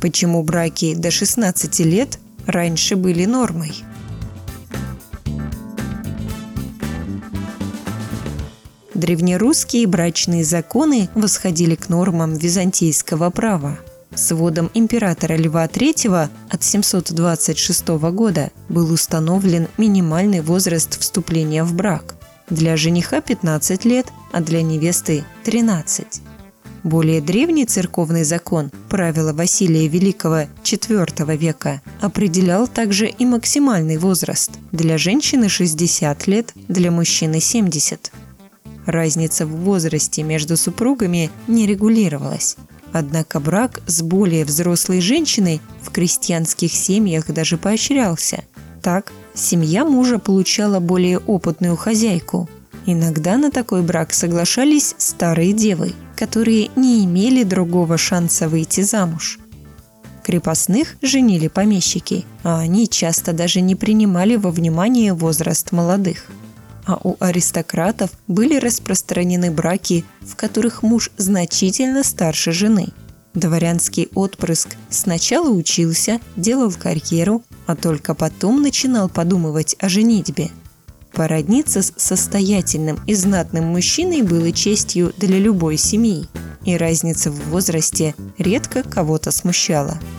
Почему браки до 16 лет раньше были нормой? Древнерусские брачные законы восходили к нормам византийского права. Сводом императора Льва III от 726 года был установлен минимальный возраст вступления в брак. Для жениха 15 лет, а для невесты 13. Более древний церковный закон, правила Василия Великого IV века, определял также и максимальный возраст. Для женщины 60 лет, для мужчины 70. Разница в возрасте между супругами не регулировалась. Однако брак с более взрослой женщиной в крестьянских семьях даже поощрялся. Так, семья мужа получала более опытную хозяйку. Иногда на такой брак соглашались старые девы, которые не имели другого шанса выйти замуж. Крепостных женили помещики, а они часто даже не принимали во внимание возраст молодых – а у аристократов были распространены браки, в которых муж значительно старше жены. Дворянский отпрыск сначала учился, делал карьеру, а только потом начинал подумывать о женитьбе. Породниться с состоятельным и знатным мужчиной было честью для любой семьи, и разница в возрасте редко кого-то смущала –